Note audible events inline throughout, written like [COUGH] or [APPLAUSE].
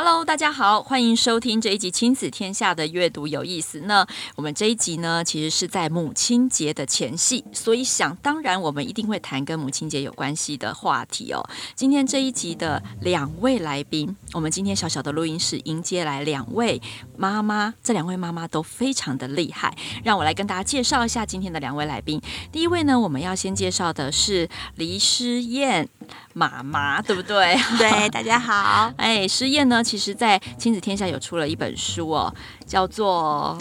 Hello，大家好，欢迎收听这一集《亲子天下》的阅读有意思。那我们这一集呢，其实是在母亲节的前夕，所以想当然，我们一定会谈跟母亲节有关系的话题哦。今天这一集的两位来宾，我们今天小小的录音室迎接来两位妈妈，这两位妈妈都非常的厉害。让我来跟大家介绍一下今天的两位来宾。第一位呢，我们要先介绍的是黎诗燕。妈妈对不对？[LAUGHS] 对，大家好。[LAUGHS] 哎，诗燕呢，其实在亲子天下有出了一本书哦，叫做。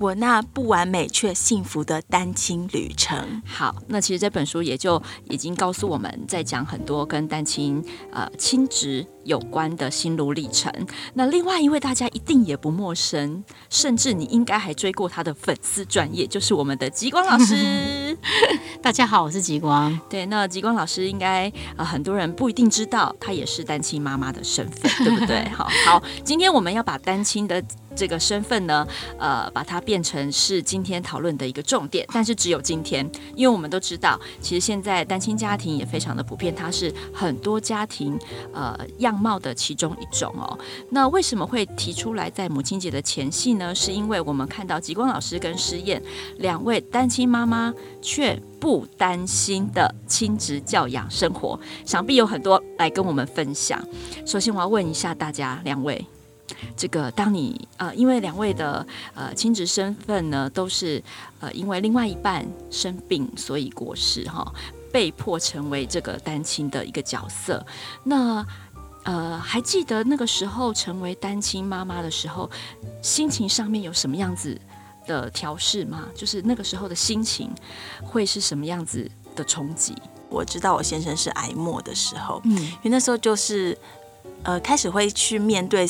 我那不完美却幸福的单亲旅程。好，那其实这本书也就已经告诉我们在讲很多跟单亲呃亲职有关的心路历程。那另外一位大家一定也不陌生，甚至你应该还追过他的粉丝专业，就是我们的极光老师。[LAUGHS] [LAUGHS] 大家好，我是极光。对，那极光老师应该呃很多人不一定知道，她也是单亲妈妈的身份，对不对？[LAUGHS] 好好，今天我们要把单亲的。这个身份呢，呃，把它变成是今天讨论的一个重点，但是只有今天，因为我们都知道，其实现在单亲家庭也非常的普遍，它是很多家庭呃样貌的其中一种哦。那为什么会提出来在母亲节的前夕呢？是因为我们看到极光老师跟诗燕两位单亲妈妈却不担心的亲职教养生活，想必有很多来跟我们分享。首先，我要问一下大家两位。这个，当你呃，因为两位的呃亲职身份呢，都是呃因为另外一半生病，所以过世哈、哦，被迫成为这个单亲的一个角色。那呃，还记得那个时候成为单亲妈妈的时候，心情上面有什么样子的调试吗？就是那个时候的心情会是什么样子的冲击？我知道我先生是癌末的时候，嗯，因为那时候就是呃开始会去面对。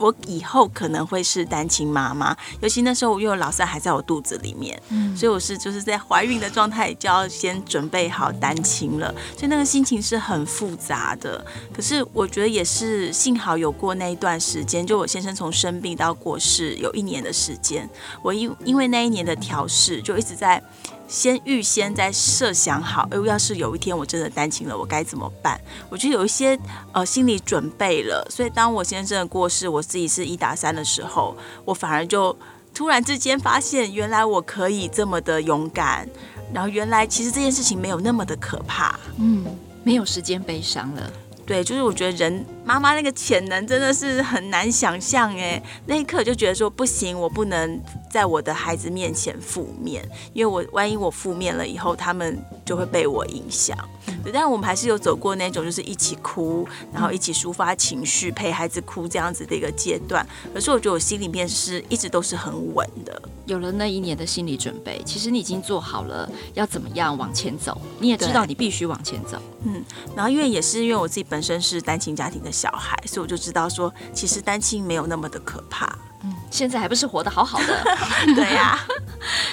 我以后可能会是单亲妈妈，尤其那时候因为我老三还在我肚子里面，嗯，所以我是就是在怀孕的状态就要先准备好单亲了，所以那个心情是很复杂的。可是我觉得也是幸好有过那一段时间，就我先生从生病到过世有一年的时间，我因因为那一年的调试就一直在。先预先在设想好，哎，要是有一天我真的单亲了，我该怎么办？我就有一些呃心理准备了。所以当我先生的过世，我自己是一打三的时候，我反而就突然之间发现，原来我可以这么的勇敢，然后原来其实这件事情没有那么的可怕。嗯，没有时间悲伤了。对，就是我觉得人妈妈那个潜能真的是很难想象哎，那一刻就觉得说不行，我不能在我的孩子面前负面，因为我万一我负面了以后，他们就会被我影响。对，但我们还是有走过那种就是一起哭，然后一起抒发情绪，陪孩子哭这样子的一个阶段。可是我觉得我心里面是一直都是很稳的。有了那一年的心理准备，其实你已经做好了要怎么样往前走，你也知道你必须往前走。嗯，然后因为也是因为我自己本身是单亲家庭的小孩，所以我就知道说，其实单亲没有那么的可怕。嗯，现在还不是活得好好的。[LAUGHS] 对呀、啊。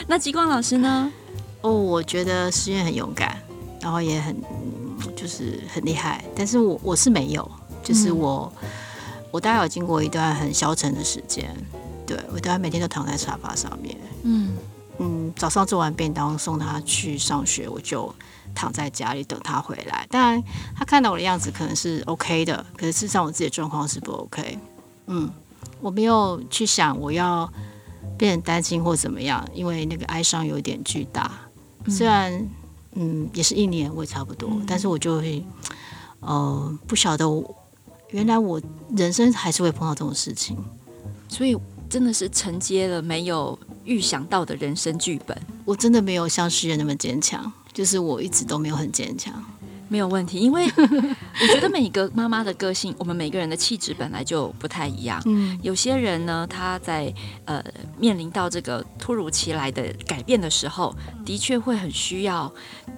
那极光老师呢？哦，我觉得诗燕很勇敢，然后也很就是很厉害，但是我我是没有，就是我、嗯、我大概有经过一段很消沉的时间。对，我大概每天都躺在沙发上面。嗯嗯，早上做完便当送他去上学，我就躺在家里等他回来。当然，他看到我的样子可能是 OK 的，可是事实上我自己的状况是不 OK。嗯，我没有去想我要变成单亲或怎么样，因为那个哀伤有点巨大。虽然嗯也是一年，我也差不多，嗯、但是我就会呃不晓得，原来我人生还是会碰到这种事情，所以。真的是承接了没有预想到的人生剧本。我真的没有像诗人那么坚强，就是我一直都没有很坚强。没有问题，因为 [LAUGHS] 我觉得每个妈妈的个性，我们每个人的气质本来就不太一样。嗯，有些人呢，他在呃面临到这个突如其来的改变的时候，的确会很需要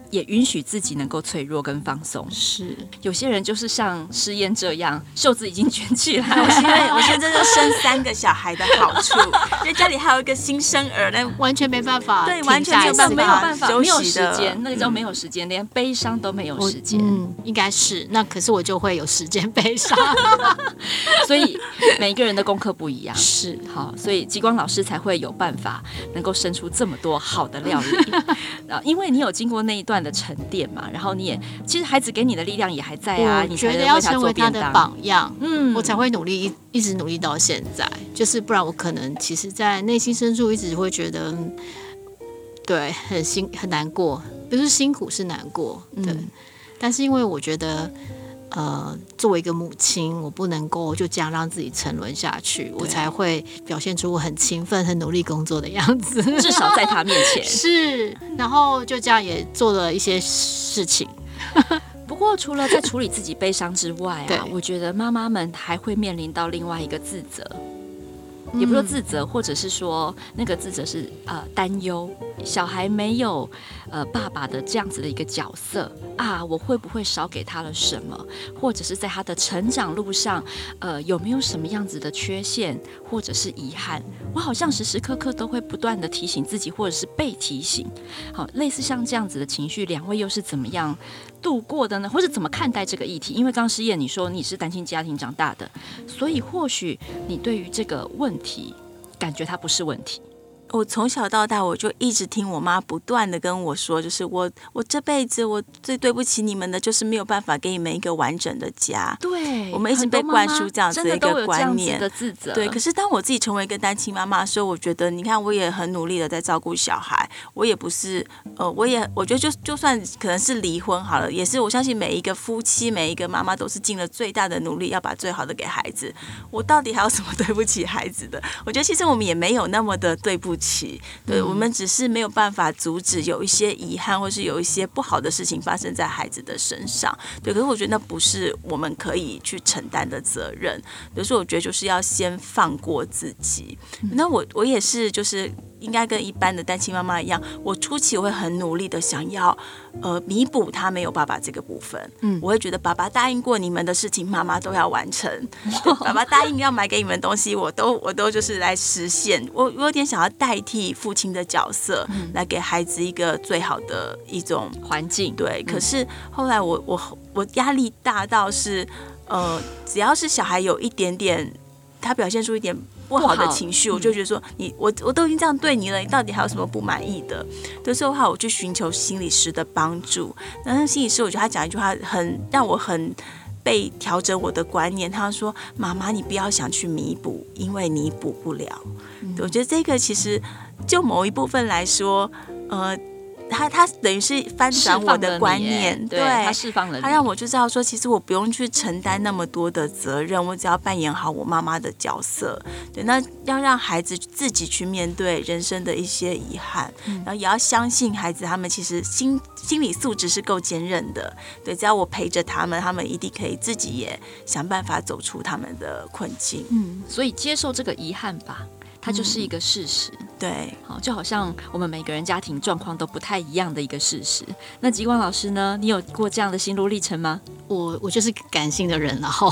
也允许自己能够脆弱跟放松。是，有些人就是像诗嫣这样，袖子已经卷起来。[LAUGHS] 我现在，[LAUGHS] 我现在就生三个小孩的好处，因为家里还有一个新生儿，那完全没办法，对，完全没有办法，没有办法，休息没有时间，那个叫没有时间，连悲伤都没有时间。嗯，应该是。那可是我就会有时间悲伤，[LAUGHS] 所以每个人的功课不一样。是，好，所以极光老师才会有办法能够生出这么多好的料理。啊，[LAUGHS] 因为你有经过那一段的沉淀嘛，然后你也其实孩子给你的力量也还在啊，你觉得要成为他的榜样，嗯，我才会努力一一直努力到现在，就是不然我可能其实，在内心深处一直会觉得，对，很辛很难过，不是辛苦是难过，对，嗯，但是因为我觉得。呃，作为一个母亲，我不能够就这样让自己沉沦下去，我才会表现出我很勤奋、很努力工作的样子。至少在他面前 [LAUGHS] 是，然后就这样也做了一些事情。[LAUGHS] 不过，除了在处理自己悲伤之外啊，我觉得妈妈们还会面临到另外一个自责。也不说自责，或者是说那个自责是呃担忧，小孩没有呃爸爸的这样子的一个角色啊，我会不会少给他了什么？或者是在他的成长路上，呃有没有什么样子的缺陷或者是遗憾？我好像时时刻刻都会不断的提醒自己，或者是被提醒。好，类似像这样子的情绪，两位又是怎么样度过的呢？或者怎么看待这个议题？因为刚失业你说你是单亲家庭长大的，所以或许你对于这个问题，感觉它不是问题。我从小到大，我就一直听我妈不断的跟我说，就是我我这辈子我最对不起你们的，就是没有办法给你们一个完整的家。对，我们一直被灌输这样子的一个观念的自责。对，可是当我自己成为一个单亲妈妈的时候，我觉得，你看，我也很努力的在照顾小孩，我也不是，呃，我也我觉得就就算可能是离婚好了，也是我相信每一个夫妻，每一个妈妈都是尽了最大的努力，要把最好的给孩子。我到底还有什么 [LAUGHS] 对不起孩子的？我觉得其实我们也没有那么的对不起，对，我们只是没有办法阻止有一些遗憾，或是有一些不好的事情发生在孩子的身上。对，可是我觉得那不是我们可以去承担的责任。有时候我觉得就是要先放过自己。那我我也是，就是。应该跟一般的单亲妈妈一样，我初期我会很努力的想要，呃，弥补他没有爸爸这个部分。嗯，我会觉得爸爸答应过你们的事情，妈妈都要完成。[LAUGHS] 爸爸答应要买给你们东西，我都我都就是来实现。我我有点想要代替父亲的角色，来给孩子一个最好的一种环境。对，可是后来我我我压力大到是，呃，只要是小孩有一点点，他表现出一点。不好的情绪，我就觉得说你我我都已经这样对你了，你到底还有什么不满意的？的时候的话，我去寻求心理师的帮助。然后心理师，我觉得他讲一句话很让我很被调整我的观念。他说：“妈妈，你不要想去弥补，因为弥补不了。”我觉得这个其实就某一部分来说，呃。他他等于是翻转我的观念，对，他释放了，他让我就知道说，其实我不用去承担那么多的责任，我只要扮演好我妈妈的角色。对，那要让孩子自己去面对人生的一些遗憾，然后也要相信孩子他们其实心心理素质是够坚韧的。对，只要我陪着他们，他们一定可以自己也想办法走出他们的困境。嗯，所以接受这个遗憾吧。它就是一个事实，嗯、对，好，就好像我们每个人家庭状况都不太一样的一个事实。那极光老师呢？你有过这样的心路历程吗？我我就是感性的人，然后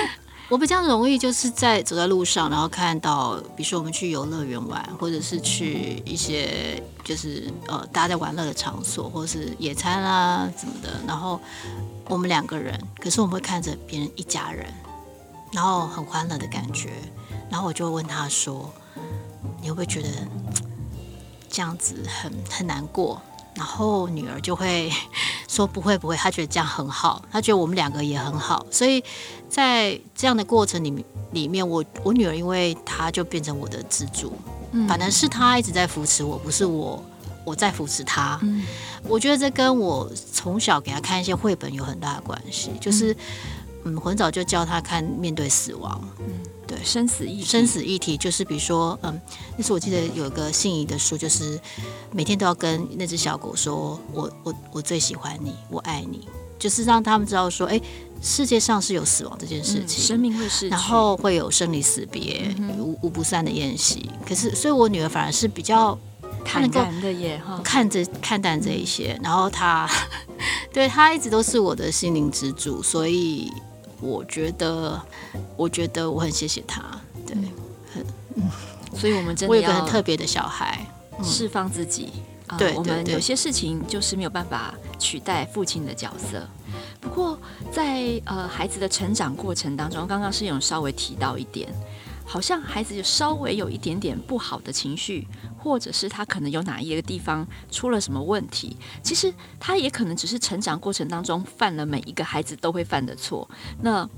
[LAUGHS] 我比较容易就是在走在路上，然后看到，比如说我们去游乐园玩，或者是去一些就是呃大家在玩乐的场所，或者是野餐啊什么的，然后我们两个人，可是我们会看着别人一家人，然后很欢乐的感觉，然后我就会问他说。你会不会觉得这样子很很难过？然后女儿就会 [LAUGHS] 说不会不会，她觉得这样很好，她觉得我们两个也很好。所以在这样的过程里里面，我我女儿因为她就变成我的支柱，反正是她一直在扶持我，不是我我在扶持她。我觉得这跟我从小给她看一些绘本有很大的关系，就是嗯，很早就教他看面对死亡。嗯对，生死议，生死议题就是比如说，嗯，那时候我记得有一个心仪的书，就是每天都要跟那只小狗说，我我我最喜欢你，我爱你，就是让他们知道说，哎，世界上是有死亡这件事情，嗯、生命会逝去，然后会有生离死别，无无不散的宴席。可是，所以我女儿反而是比较他能够的耶哈，看着看淡这一些，然后他 [LAUGHS] 对他一直都是我的心灵支柱，所以我觉得，我觉得我很谢谢他，对，很，嗯，所以我们真的我有个很特别的小孩，释放自己，嗯，对，我们有些事情就是没有办法取代父亲的角色。不过在呃孩子的成长过程当中，刚刚是有稍微提到一点。好像孩子就稍微有一点点不好的情绪，或者是他可能有哪一个地方出了什么问题，其实他也可能只是成长过程当中犯了每一个孩子都会犯的错。那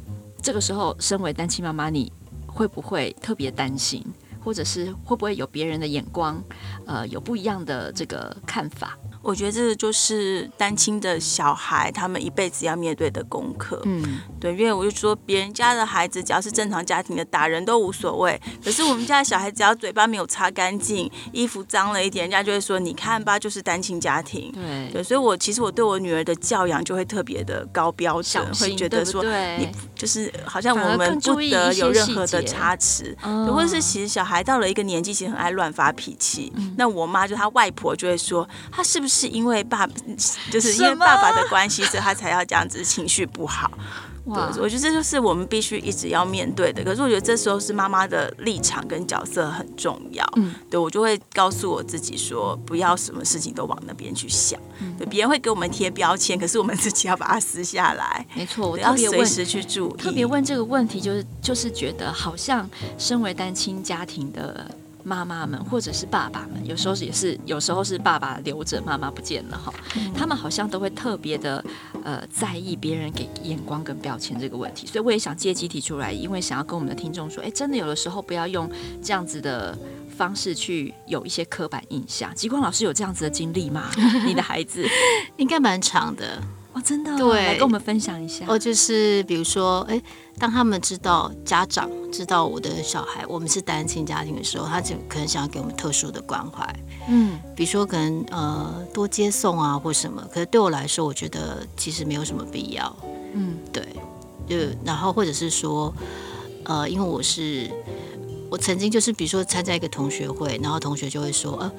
这个时候，身为单亲妈妈，你会不会特别担心，或者是会不会有别人的眼光，呃，有不一样的这个看法？我觉得这个就是单亲的小孩，他们一辈子要面对的功课。嗯，对，因为我就说，别人家的孩子只要是正常家庭的，打人都无所谓。可是我们家的小孩，只要嘴巴没有擦干净，衣服脏了一点，人家就会说：“你看吧，就是单亲家庭。”对，对，所以我其实我对我女儿的教养就会特别的高标准，会觉得说，你就是好像我们不得有任何的差池，或者是其实小孩到了一个年纪，其实很爱乱发脾气。嗯、那我妈就她外婆就会说，她是不是？是因为爸，就是因为爸爸的关系，所以他才要这样子情绪不好。[LAUGHS] 哇，我觉得这就是我们必须一直要面对的。可是我觉得这时候是妈妈的立场跟角色很重要。嗯，对，我就会告诉我自己说，不要什么事情都往那边去想。嗯，对，别人会给我们贴标签，可是我们自己要把它撕下来。没错，我要随时去注意。特别问这个问题，就是就是觉得好像身为单亲家庭的。妈妈们或者是爸爸们，有时候也是，有时候是爸爸留着，妈妈不见了哈。他们好像都会特别的呃在意别人给眼光跟标签这个问题，所以我也想借机提出来，因为想要跟我们的听众说，哎，真的有的时候不要用这样子的方式去有一些刻板印象。极光老师有这样子的经历吗？[LAUGHS] 你的孩子应该蛮长的。哦，真的，对，来跟我们分享一下。哦，就是比如说，哎，当他们知道家长知道我的小孩，我们是单亲家庭的时候，他就可能想要给我们特殊的关怀。嗯，比如说可能呃多接送啊或什么，可是对我来说，我觉得其实没有什么必要。嗯，对，就然后或者是说，呃，因为我是我曾经就是比如说参加一个同学会，然后同学就会说，呃。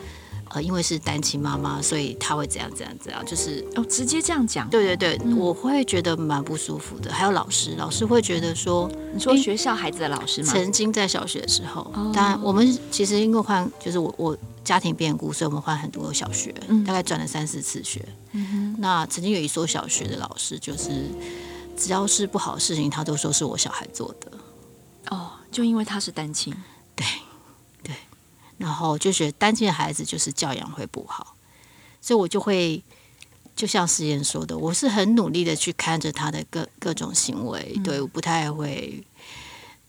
呃，因为是单亲妈妈，所以他会怎样怎样怎样，就是哦，直接这样讲。对对对，嗯、我会觉得蛮不舒服的。还有老师，老师会觉得说，你说学校孩子的老师吗？曾经在小学的时候，当然我们其实因为换，就是我我家庭变故，所以我们换很多小学，嗯、大概转了三四次学。嗯哼。那曾经有一所小学的老师，就是只要是不好的事情，他都说是我小孩做的。哦，就因为他是单亲。对。然后就觉得单亲的孩子就是教养会不好，所以我就会就像诗妍说的，我是很努力的去看着他的各各种行为，嗯、对，我不太会，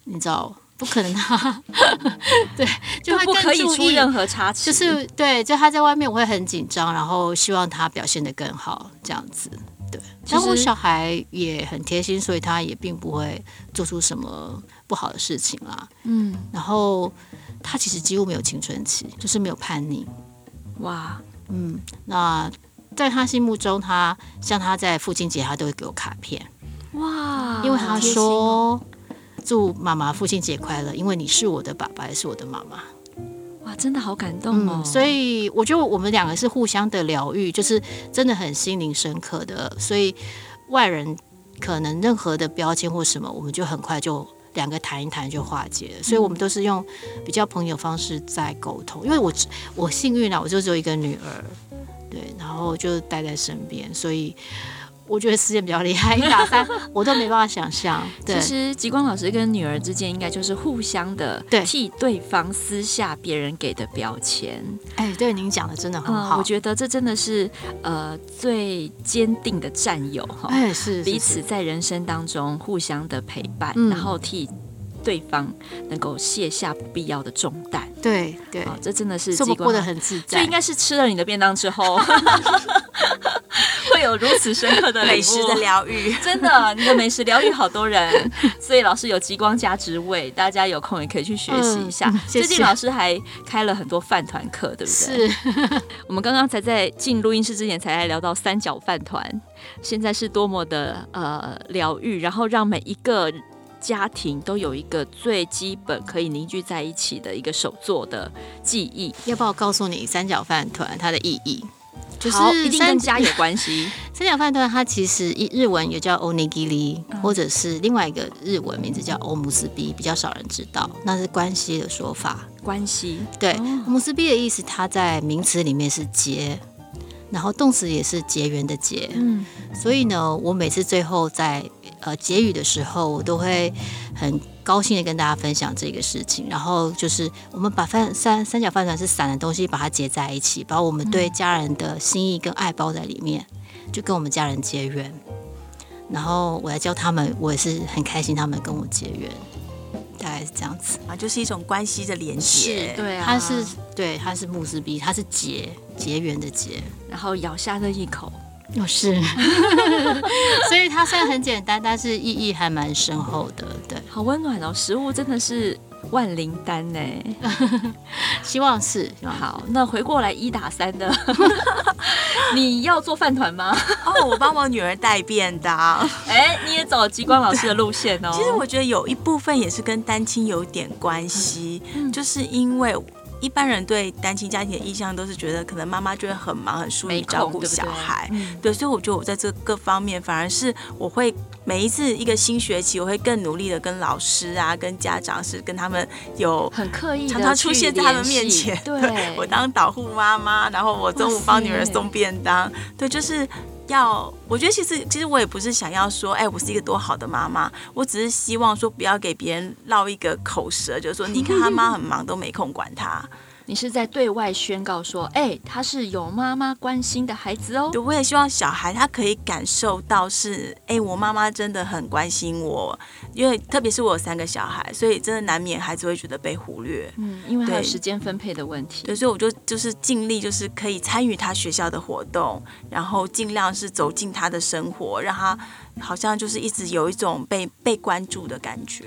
你知道，不可能他，[LAUGHS] 对，就会不可以出任何差池，就是对，就他在外面我会很紧张，然后希望他表现得更好，这样子，对。其实我小孩也很贴心，所以他也并不会做出什么不好的事情啦，嗯，然后。他其实几乎没有青春期，就是没有叛逆。哇，嗯，那在他心目中，他像他在父亲节，他都会给我卡片。哇，因为他说祝妈妈父亲节快乐，因为你是我的爸爸，也是我的妈妈。哇，真的好感动哦。嗯，所以我觉得我们两个是互相的疗愈，就是真的很心灵深刻的。所以外人可能任何的标签或什么，我们就很快就。两个谈一谈就化解了，所以我们都是用比较朋友方式在沟通。因为我我幸运啊，我就只有一个女儿，对，然后就带在身边，所以我觉得时间比较厉害，一打三 [LAUGHS] 我都没办法想象。其实极光老师跟女儿之间应该就是互相的替对方撕下别人给的标签。哎，对，您讲的真的很好，嗯，我觉得这真的是呃最坚定的战友哈。哎，是彼此在人生当中互相的陪伴，嗯，然后替。对方能够卸下不必要的重担，对对、哦，这真的是这么过得很自在。这应该是吃了你的便当之后，会有如此深刻的美食的疗愈。真的，你的美食疗愈好多人，[LAUGHS] 所以老师有极光加职位，大家有空也可以去学习一下。嗯、最近老师还开了很多饭团课，对不对？是。我们刚刚才在进录音室之前才来聊到三角饭团，现在是多么的呃疗愈，然后让每一个。家庭都有一个最基本可以凝聚在一起的一个手作的记忆。要不要告诉你三角饭团它的意义？就是一定跟家有关系。[LAUGHS] 三角饭团它其实一日文也叫 onigiri，或者是另外一个日文名字叫欧姆斯比，比较少人知道，那是关西的说法。关西对，欧姆斯比的意思，它在名词里面是结，然后动词也是结缘的结。嗯，所以呢，我每次最后在呃结语的时候，我都会很高兴的跟大家分享这个事情。然后就是我们把饭三三角饭团是散的东西，把它结在一起，把我们对家人的心意跟爱包在里面，就跟我们家人结缘。然后我来教他们，我也是很开心，他们跟我结缘。大概是这样子。啊，就是一种关系的连接，对啊，它是对，它是慕斯比，它是结结缘的结，然后咬下那一口，哦是，[LAUGHS] 所以它虽然很简单，但是意义还蛮深厚的，对，好温暖哦，食物真的是。万灵丹呢？[LAUGHS] 希望是好。那回过来一打三的，[LAUGHS] 你要做饭团吗？哦，我帮我女儿带便当。[LAUGHS] 哎，你也走极光老师的路线哦。其实我觉得有一部分也是跟单亲有点关系，嗯、就是因为一般人对单亲家庭的印象都是觉得可能妈妈就会很忙，很疏于照顾小孩。对，对，嗯、对，所以我觉得我在这各方面反而是我会。每一次一个新学期，我会更努力的跟老师啊、跟家长是跟他们有很刻意常常出现在他们面前。对，[LAUGHS] 我当导护妈妈，然后我中午帮女儿送便当。对，就是要我觉得其实其实我也不是想要说，哎，我是一个多好的妈妈，我只是希望说不要给别人落一个口舌，就是说你看他妈很忙都没空管他。你是在对外宣告说，哎、欸，他是有妈妈关心的孩子哦。对，我也希望小孩他可以感受到是，哎、欸，我妈妈真的很关心我。因为特别是我有三个小孩，所以真的难免孩子会觉得被忽略。嗯，因为还有时间分配的问题。对，所以我就就是尽力，就是可以参与他学校的活动，然后尽量是走进他的生活，让他好像就是一直有一种被被关注的感觉。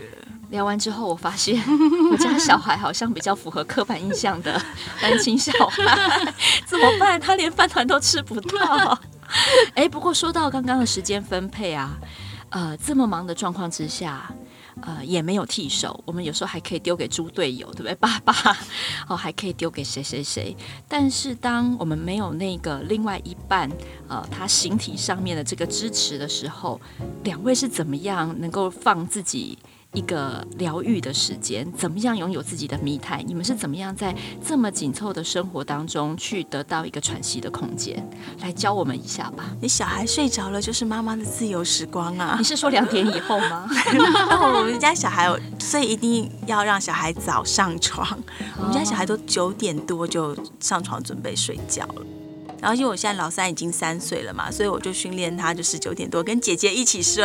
聊完之后，我发现 [LAUGHS] 我家小孩好像比较符合刻板印象的 [LAUGHS] 单亲小孩，[LAUGHS] 怎么办？他连饭团都吃不到。哎，不过说到刚刚的时间分配啊，呃，这么忙的状况之下，呃，也没有替手。我们有时候还可以丢给猪队友，对不对？爸爸哦，还可以丢给谁谁谁。但是当我们没有那个另外一半，呃，他形体上面的这个支持的时候，两位是怎么样能够放自己？一个疗愈的时间，怎么样拥有自己的密态你们是怎么样在这么紧凑的生活当中去得到一个喘息的空间？来教我们一下吧。你小孩睡着了，就是妈妈的自由时光啊！你是说两点以后吗？[LAUGHS] [LAUGHS] 我们家小孩，所以一定要让小孩早上床。我们家小孩都九点多就上床准备睡觉了。然后因为我现在老三已经三岁了嘛，所以我就训练他，就是九点多跟姐姐一起睡，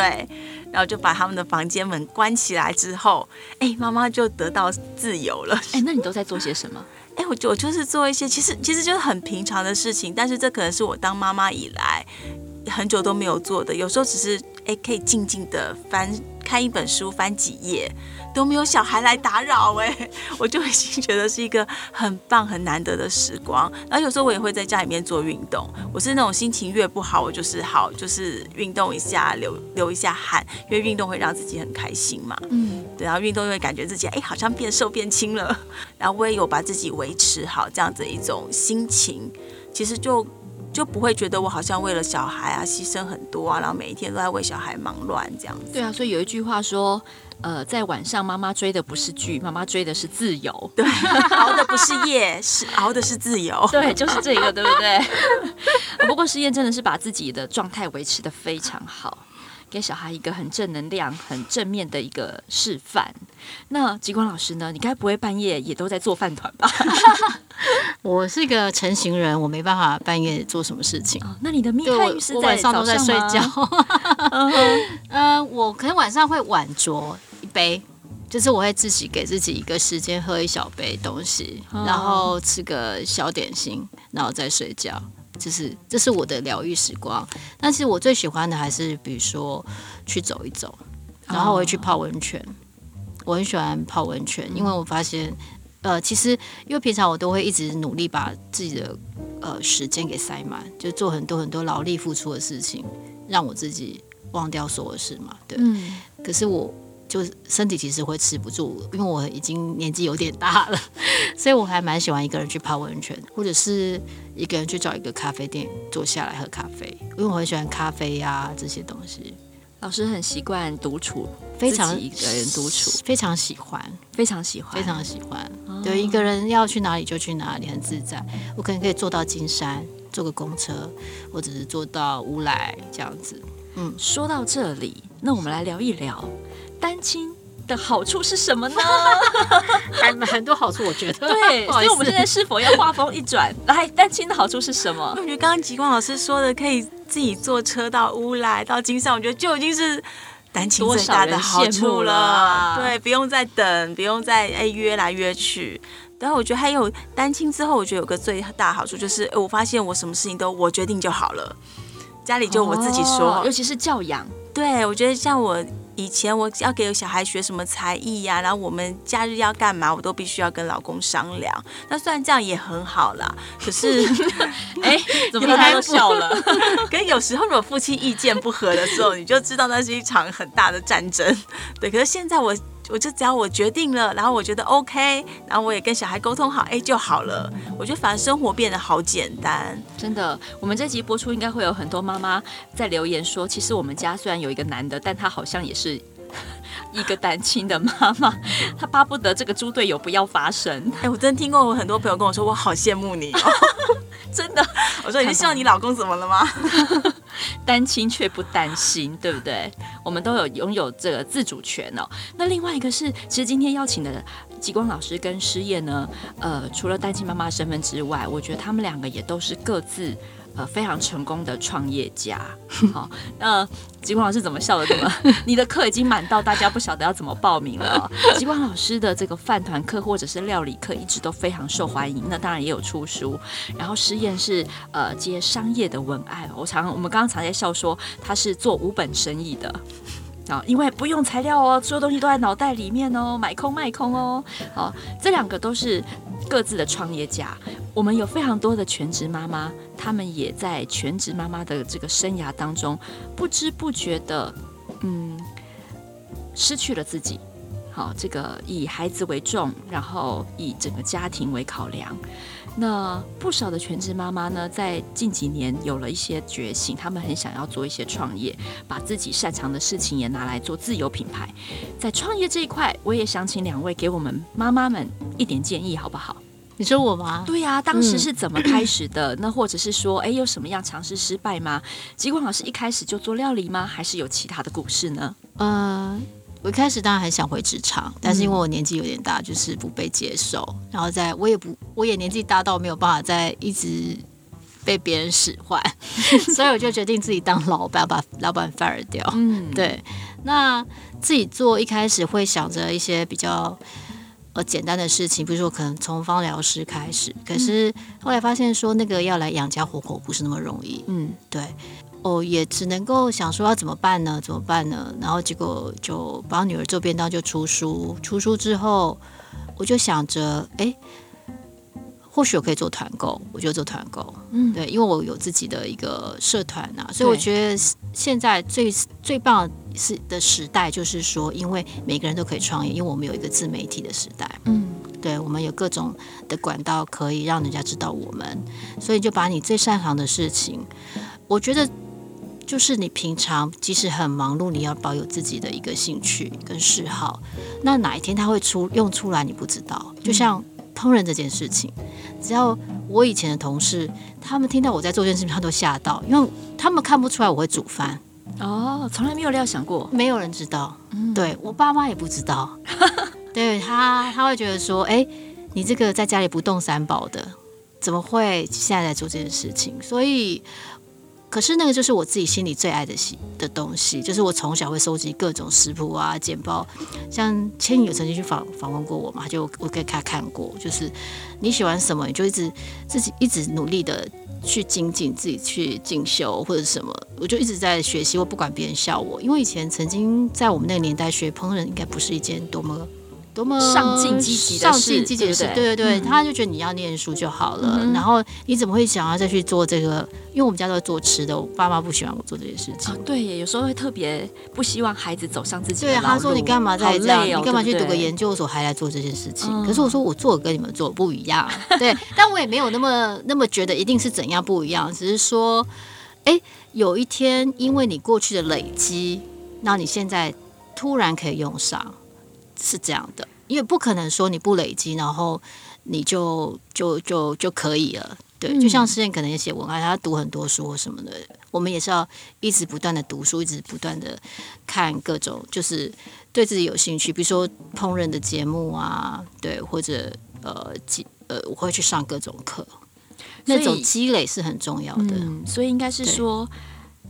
然后就把他们的房间门关起来之后，哎，妈妈就得到自由了。哎，那你都在做些什么？[LAUGHS] 哎，我就我就是做一些，其实其实就是很平常的事情，但是这可能是我当妈妈以来很久都没有做的。有时候只是哎，可以静静的翻看一本书，翻几页。都没有小孩来打扰哎，[LAUGHS] 我就已经觉得是一个很棒、很难得的时光。然后有时候我也会在家里面做运动。我是那种心情越不好，我就是好，就是运动一下，流流一下汗，因为运动会让自己很开心嘛。嗯，对，然后运动又会感觉自己哎，好像变瘦变轻了。然后我也有把自己维持好这样子一种心情，其实就就不会觉得我好像为了小孩啊牺牲很多啊，然后每一天都在为小孩忙乱这样子。对啊，所以有一句话说。呃，在晚上，妈妈追的不是剧，妈妈追的是自由。[LAUGHS] 对，[LAUGHS] 熬的不是夜，是熬的是自由。[LAUGHS] 对，就是这个，对不对？不过诗彦真的是把自己的状态维持的非常好，给小孩一个很正能量、很正面的一个示范。那极光老师呢？你该不会半夜也都在做饭团吧？[LAUGHS] 我是一个成型人，我没办法半夜做什么事情。[LAUGHS] 哦、那你的密探是在晚上都在睡觉。[LAUGHS] 嗯，呃，我可能晚上会晚酌。一杯，就是我会自己给自己一个时间喝一小杯东西，然后吃个小点心，然后再睡觉。就是这是我的疗愈时光。但是我最喜欢的还是比如说去走一走，然后我会去泡温泉。我很喜欢泡温泉，因为我发现，呃，其实因为平常我都会一直努力把自己的呃时间给塞满，就做很多很多劳力付出的事情，让我自己忘掉所有事嘛。对，可是我。就身体其实会吃不住，因为我已经年纪有点大了，[LAUGHS] 所以我还蛮喜欢一个人去泡温泉，或者是一个人去找一个咖啡店坐下来喝咖啡，因为我很喜欢咖啡呀、啊、这些东西。老师很习惯独处，非常一个人独处，非常喜欢，非常喜欢，非常喜欢。哦、对，一个人要去哪里就去哪里，很自在。我可能可以坐到金山，坐个公车，或者是坐到乌来这样子。嗯，说到这里，那我们来聊一聊单亲的好处是什么呢？[LAUGHS] 还蛮多好处，我觉得。对，[LAUGHS] 所以我们现在是否要画风一转，来单亲的好处是什么？我觉得刚刚吉光老师说的，可以自己坐车到乌来到金山，我觉得就已经是单亲最大的好处了。了对，不用再等，不用再哎约来约去。然后我觉得还有单亲之后，我觉得有个最大好处就是，我发现我什么事情都我决定就好了。家里就我自己说，哦、尤其是教养。对，我觉得像我以前我要给小孩学什么才艺呀、啊，然后我们假日要干嘛，我都必须要跟老公商量。那虽然这样也很好啦，可是，[LAUGHS] 哎，怎么他都笑了？[LAUGHS] 可是有时候如果夫妻意见不合的时候，你就知道那是一场很大的战争。对，可是现在我。我就只要我决定了，然后我觉得 OK，然后我也跟小孩沟通好，哎就好了。我觉得反而生活变得好简单，真的。我们这集播出应该会有很多妈妈在留言说，其实我们家虽然有一个男的，但他好像也是 [LAUGHS] 一个单亲的妈妈，[LAUGHS] 他巴不得这个猪队友不要发生。哎，我真的听过我很多朋友跟我说，我好羡慕你哦，[LAUGHS] 真的。我说你是希望你老公怎么了吗？[LAUGHS] 单亲却不担心，对不对？我们都有拥有这个自主权哦。那另外一个是，其实今天邀请的极光老师跟诗燕呢，呃，除了单亲妈妈身份之外，我觉得他们两个也都是各自。呃，非常成功的创业家。好，那吉光老师怎么笑的这么？[LAUGHS] 你的课已经满到大家不晓得要怎么报名了。[LAUGHS] 吉光老师的这个饭团课或者是料理课一直都非常受欢迎。那当然也有出书。然后实验是呃接商业的文案。我常我们刚刚常在笑说他是做无本生意的。啊，因为不用材料哦，所有东西都在脑袋里面哦，买空卖空哦。好，这两个都是各自的创业家。我们有非常多的全职妈妈，她们也在全职妈妈的这个生涯当中，不知不觉的，嗯，失去了自己。好，这个以孩子为重，然后以整个家庭为考量。那不少的全职妈妈呢，在近几年有了一些觉醒，她们很想要做一些创业，把自己擅长的事情也拿来做自有品牌。在创业这一块，我也想请两位给我们妈妈们一点建议，好不好？你说我吗？对呀、啊，当时是怎么开始的？嗯、那或者是说，哎，有什么样尝试失败吗？极光老师一开始就做料理吗？还是有其他的故事呢？嗯、呃。我一开始当然很想回职场，但是因为我年纪有点大，就是不被接受。然后在我也不，我也年纪大到没有办法再一直被别人使唤，[LAUGHS] 所以我就决定自己当老板，把老板 fire 掉。嗯，对。那自己做一开始会想着一些比较呃简单的事情，比如说可能从芳疗师开始，可是后来发现说那个要来养家活口不是那么容易。嗯，对。哦，也只能够想说要怎么办呢？怎么办呢？然后结果就帮女儿做便当，就出书。出书之后，我就想着，哎，或许我可以做团购，我就做团购。嗯，对，因为我有自己的一个社团呐，所以我觉得现在最最棒是的时代，就是说，因为每个人都可以创业，因为我们有一个自媒体的时代。嗯，对，我们有各种的管道可以让人家知道我们，所以就把你最擅长的事情，我觉得。就是你平常即使很忙碌，你要保有自己的一个兴趣跟嗜好。那哪一天他会出用出来，你不知道。就像烹饪这件事情，只要我以前的同事，他们听到我在做这件事情，他都吓到，因为他们看不出来我会煮饭。哦，从来没有料想过，没有人知道。嗯，对，我爸妈也不知道。[LAUGHS] 对他，他会觉得说，哎，你这个在家里不动三宝的，怎么会现在在做这件事情？所以。可是那个就是我自己心里最爱的西的东西，就是我从小会收集各种食谱啊、简报。像千羽有曾经去访访问过我嘛，就我给他看过，就是你喜欢什么，你就一直自己一直努力的去精进，自己去进修或者什么，我就一直在学习。我不管别人笑我，因为以前曾经在我们那个年代学烹饪，应该不是一件多么多么上进积极的事，上进积极的事，对对对，他就觉得你要念书就好了，然后你怎么会想要再去做这个？因为我们家都是做吃的，我爸妈不喜欢我做这些事情。对，有时候会特别不希望孩子走上自己的。对，他说你干嘛在这样？你干嘛去读个研究所还来做这件事情？可是我说我做跟你们做不一样，[LAUGHS] 对，但我也没有那么那么觉得一定是怎样不一样，只是说，哎，有一天因为你过去的累积，那你现在突然可以用上。是这样的，因为不可能说你不累积，然后你就就就就可以了。对，就像诗燕可能也写文案，他读很多书什么的，我们也是要一直不断的读书，一直不断的看各种，就是对自己有兴趣，比如说烹饪的节目啊，对，或者呃积呃，我会去上各种课，那种积累是很重要的。嗯，所以应该是说。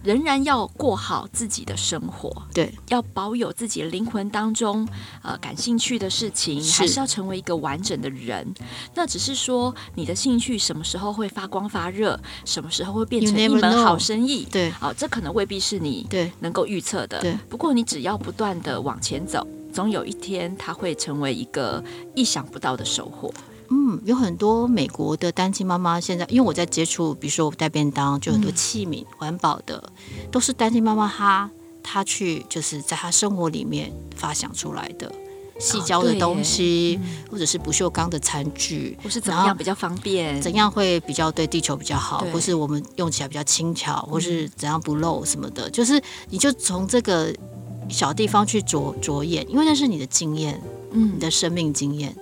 仍然要过好自己的生活，对，要保有自己灵魂当中呃感兴趣的事情，是还是要成为一个完整的人。那只是说你的兴趣什么时候会发光发热，什么时候会变成一门好生意，对，好、哦，这可能未必是你对能够预测的。对，不过你只要不断的往前走，总有一天它会成为一个意想不到的收获。嗯，有很多美国的单亲妈妈现在，因为我在接触，比如说我带便当，就很多器皿、环保的，都是单亲妈妈她她去就是在她生活里面发想出来的，细胶的东西，或者是不锈钢的餐具，或是怎么样比较方便，怎样会比较对地球比较好，或是我们用起来比较轻巧，或是怎样不漏什么的，就是你就从这个小地方去着着眼，因为那是你的经验，嗯，你的生命经验。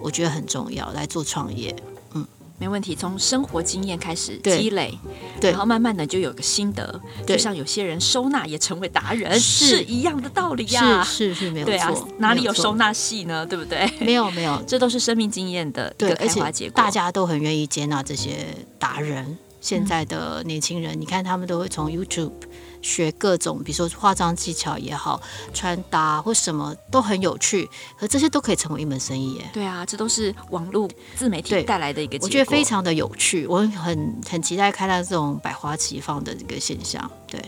我觉得很重要，来做创业，嗯，没问题。从生活经验开始积累，对，然后慢慢的就有个心得，对，就像有些人收纳也成为达人，是一样的道理呀，是是是，没有错，对啊，哪里有收纳系呢？对不对？没有没有，[LAUGHS] 这都是生命经验的一个开花结果。大家都很愿意接纳这些达人。现在的年轻人，你看他们都会从 YouTube。学各种，比如说化妆技巧也好，穿搭或什么都很有趣，可这些都可以成为一门生意耶。对啊，这都是网络自媒体带来的一个。我觉得非常的有趣，我很很期待看到这种百花齐放的一个现象。对，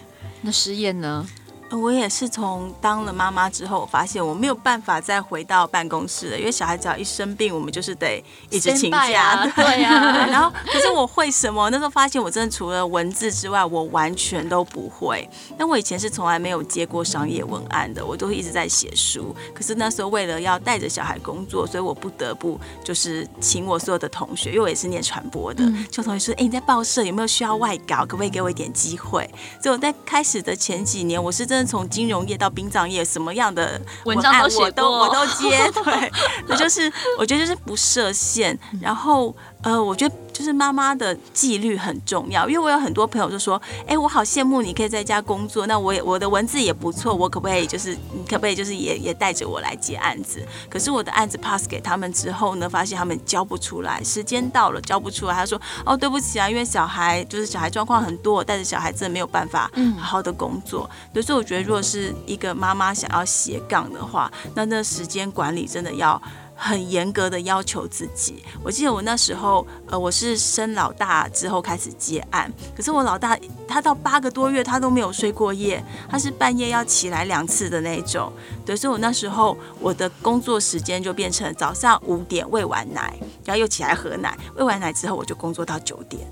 那实验呢？我也是从当了妈妈之后，我发现我没有办法再回到办公室了，因为小孩只要一生病，我们就是得一直请假。啊 [LAUGHS] 对呀，然后可是我会什么？那时候发现我真的除了文字之外，我完全都不会。但我以前是从来没有接过商业文案的，我都一直在写书。可是那时候为了要带着小孩工作，所以我不得不就是请我所有的同学，因为我也是念传播的，就同学说：“哎，你在报社有没有需要外稿？可不可以给我一点机会？”所以我在开始的前几年，我是真的。从金融业到殡葬业，什么样的文案我都我都接，[LAUGHS] 对，那就是我觉得就是不设限，然后呃，我觉得。就是妈妈的纪律很重要，因为我有很多朋友就说：“哎，我好羡慕你可以在家工作，那我也我的文字也不错，我可不可以就是你可不可以就是也也带着我来接案子？可是我的案子 pass 给他们之后呢，发现他们交不出来，时间到了交不出来，他说：哦，对不起啊，因为小孩就是小孩状况很多，带着小孩真的没有办法好好的工作。所以我觉得，如果是一个妈妈想要斜杠的话，那那时间管理真的要。”很严格的要求自己。我记得我那时候，呃，我是生老大之后开始接案，可是我老大他到八个多月他都没有睡过夜，他是半夜要起来两次的那种。对，所以我那时候我的工作时间就变成早上五点喂完奶，然后又起来喝奶，喂完奶之后我就工作到九点，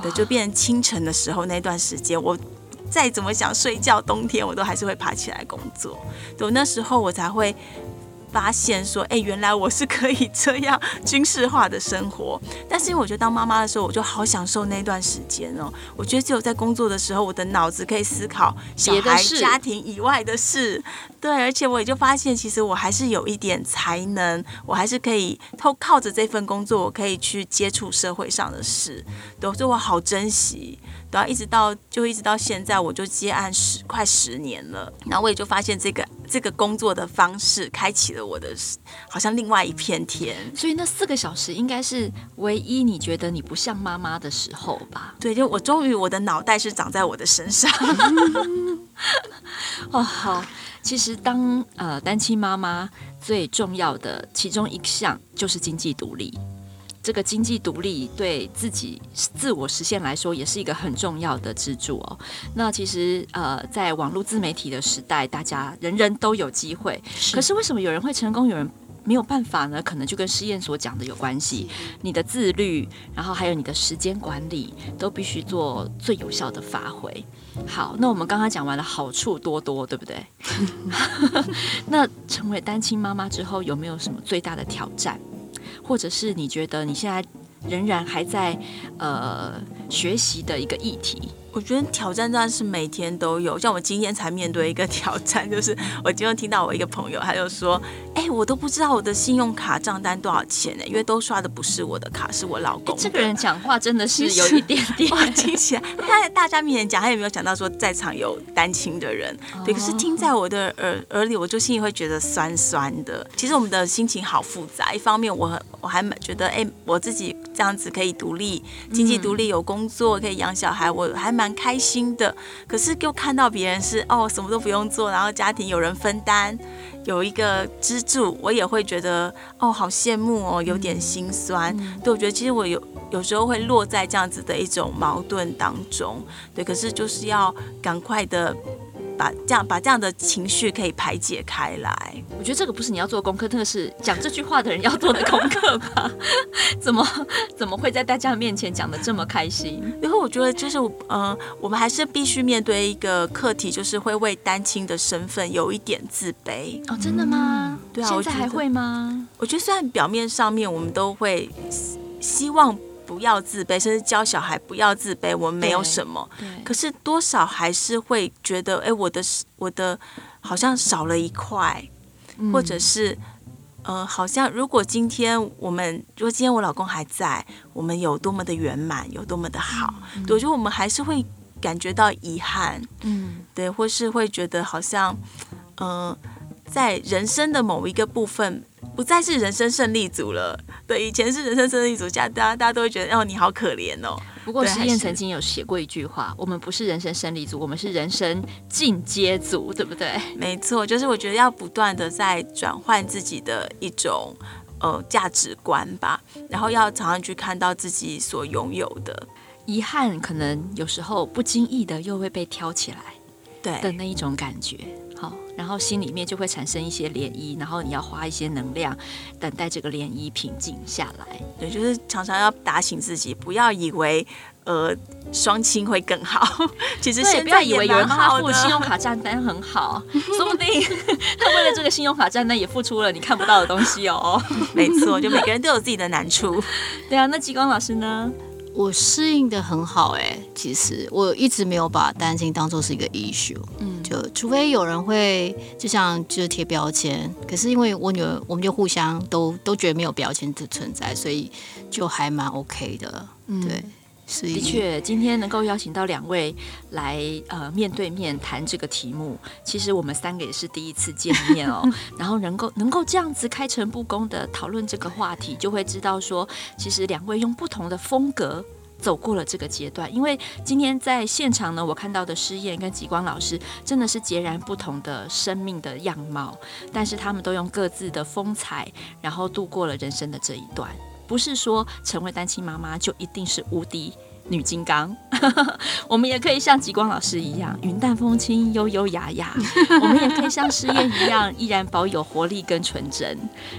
对，就变成清晨的时候那段时间，我再怎么想睡觉，冬天我都还是会爬起来工作。对，我那时候我才会。发现说，哎，原来我是可以这样军事化的生活。[LAUGHS] 但是因为我觉得当妈妈的时候，我就好享受那段时间哦。我觉得只有在工作的时候，我的脑子可以思考小孩、家庭以外的事。对，而且我也就发现，其实我还是有一点才能，我还是可以透靠着这份工作，我可以去接触社会上的事。对，所以我好珍惜。然后一直到就一直到现在，我就接案十快十年了。然后我也就发现这个这个工作的方式，开启了我的好像另外一片天。所以那四个小时应该是唯一你觉得你不像妈妈的时候吧？对，就我终于我的脑袋是长在我的身上。[LAUGHS] 哦，好。其实当呃单亲妈妈最重要的其中一项就是经济独立。这个经济独立对自己自我实现来说，也是一个很重要的支柱哦。那其实呃，在网络自媒体的时代，大家人人都有机会。是可是为什么有人会成功，有人没有办法呢，可能就跟诗燕所讲的有关系。你的自律，然后还有你的时间管理，都必须做最有效的发挥。好，那我们刚刚讲完了好处多多，对不对？[LAUGHS] [LAUGHS] 那成为单亲妈妈之后，有没有什么最大的挑战，或者是你觉得你现在仍然还在呃学习的一个议题？我觉得挑战真的是每天都有，像我今天才面对一个挑战，就是我今天听到我一个朋友，他就说：“哎、欸，我都不知道我的信用卡账单多少钱呢？因为都刷的不是我的卡，是我老公。欸”这个人讲话真的是有一点点，哇，听起来他在大家面前讲，他有没有想到说在场有单亲的人？对，可是听在我的耳耳里，我就心里会觉得酸酸的。其实我们的心情好复杂，一方面我我还蛮觉得，哎、欸，我自己这样子可以独立，经济独立，有工作可以养小孩，我还蛮。开心的，可是又看到别人是哦，什么都不用做，然后家庭有人分担，有一个支柱，我也会觉得哦，好羡慕哦，有点心酸。嗯、对，我觉得其实我有有时候会落在这样子的一种矛盾当中，对，可是就是要赶快的。把这样把这样的情绪可以排解开来，我觉得这个不是你要做功课，那个是讲这句话的人要做的功课吧？[LAUGHS] 怎么怎么会在大家面前讲的这么开心？然后我觉得就是嗯、呃，我们还是必须面对一个课题，就是会为单亲的身份有一点自卑哦。真的吗？嗯、对啊，现在还会吗？我觉得虽然表面上面我们都会希望。不要自卑，甚至教小孩不要自卑。我们没有什么，可是多少还是会觉得，哎，我的我的好像少了一块，嗯、或者是，呃，好像如果今天我们，如果今天我老公还在，我们有多么的圆满，有多么的好，嗯、对，我觉得我们还是会感觉到遗憾，嗯，对，或是会觉得好像，嗯、呃，在人生的某一个部分。不再是人生胜利组了，对，以前是人生胜利组，家大家大家都会觉得哦，你好可怜哦。不过诗燕曾经有写过一句话，我们不是人生胜利组，我们是人生进阶组，对不对？没错，就是我觉得要不断的在转换自己的一种呃价值观吧，然后要常常去看到自己所拥有的。遗憾可能有时候不经意的又会被挑起来，对的那一种感觉。好，然后心里面就会产生一些涟漪，然后你要花一些能量，等待这个涟漪平静下来。对，就是常常要打醒自己，不要以为呃双亲会更好。[LAUGHS] 其实现在也不要以为有人帮他付信用卡账单很好，[LAUGHS] 说不定他为了这个信用卡账单也付出了你看不到的东西哦。[LAUGHS] 没错，就每个人都有自己的难处。对啊，那极光老师呢？我适应的很好哎、欸，其实我一直没有把担心当做是一个 issue，嗯，就除非有人会就像就是贴标签，可是因为我女儿，我们就互相都都觉得没有标签的存在，所以就还蛮 OK 的，嗯、对，的确今天能够邀请到两位来呃面对面谈这个题目，其实我们三个也是第一次见面哦，[LAUGHS] 然后能够能够这样子开诚布公的讨论这个话题，就会知道说其实两位用不同的风格。走过了这个阶段，因为今天在现场呢，我看到的诗燕跟极光老师真的是截然不同的生命的样貌，但是他们都用各自的风采，然后度过了人生的这一段。不是说成为单亲妈妈就一定是无敌女金刚，[LAUGHS] 我们也可以像极光老师一样云淡风轻、优优雅雅；[LAUGHS] 我们也可以像诗燕一样，依然保有活力跟纯真，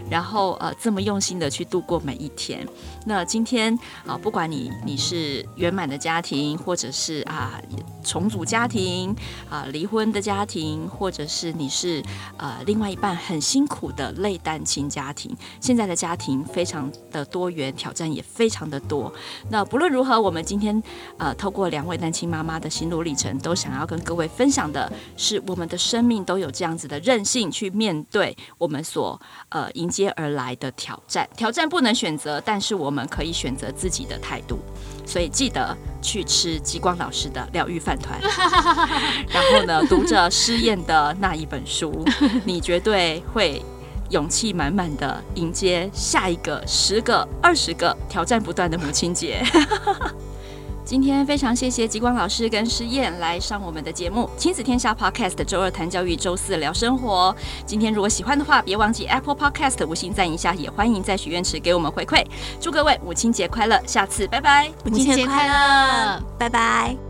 然后呃这么用心的去度过每一天。那今天啊，不管你你是圆满的家庭，或者是啊重组家庭啊离婚的家庭，或者是你是呃另外一半很辛苦的类单亲家庭，现在的家庭非常的多元，挑战也非常的多。那不论如何，我们今天呃透过两位单亲妈妈的心路历程，都想要跟各位分享的是，我们的生命都有这样子的韧性去面对我们所呃迎接而来的挑战。挑战不能选择，但是我们。我们可以选择自己的态度，所以记得去吃极光老师的疗愈饭团，[LAUGHS] 然后呢，读着诗燕的那一本书，你绝对会勇气满满的迎接下一个十个、二十个挑战不断的母亲节。[LAUGHS] 今天非常谢谢极光老师跟诗燕来上我们的节目《亲子天下 Podcast》，周二谈教育，周四聊生活。今天如果喜欢的话，别忘记 Apple Podcast 五星赞一下，也欢迎在许愿池给我们回馈。祝各位母亲节快乐，下次拜拜！母亲节快乐，拜拜。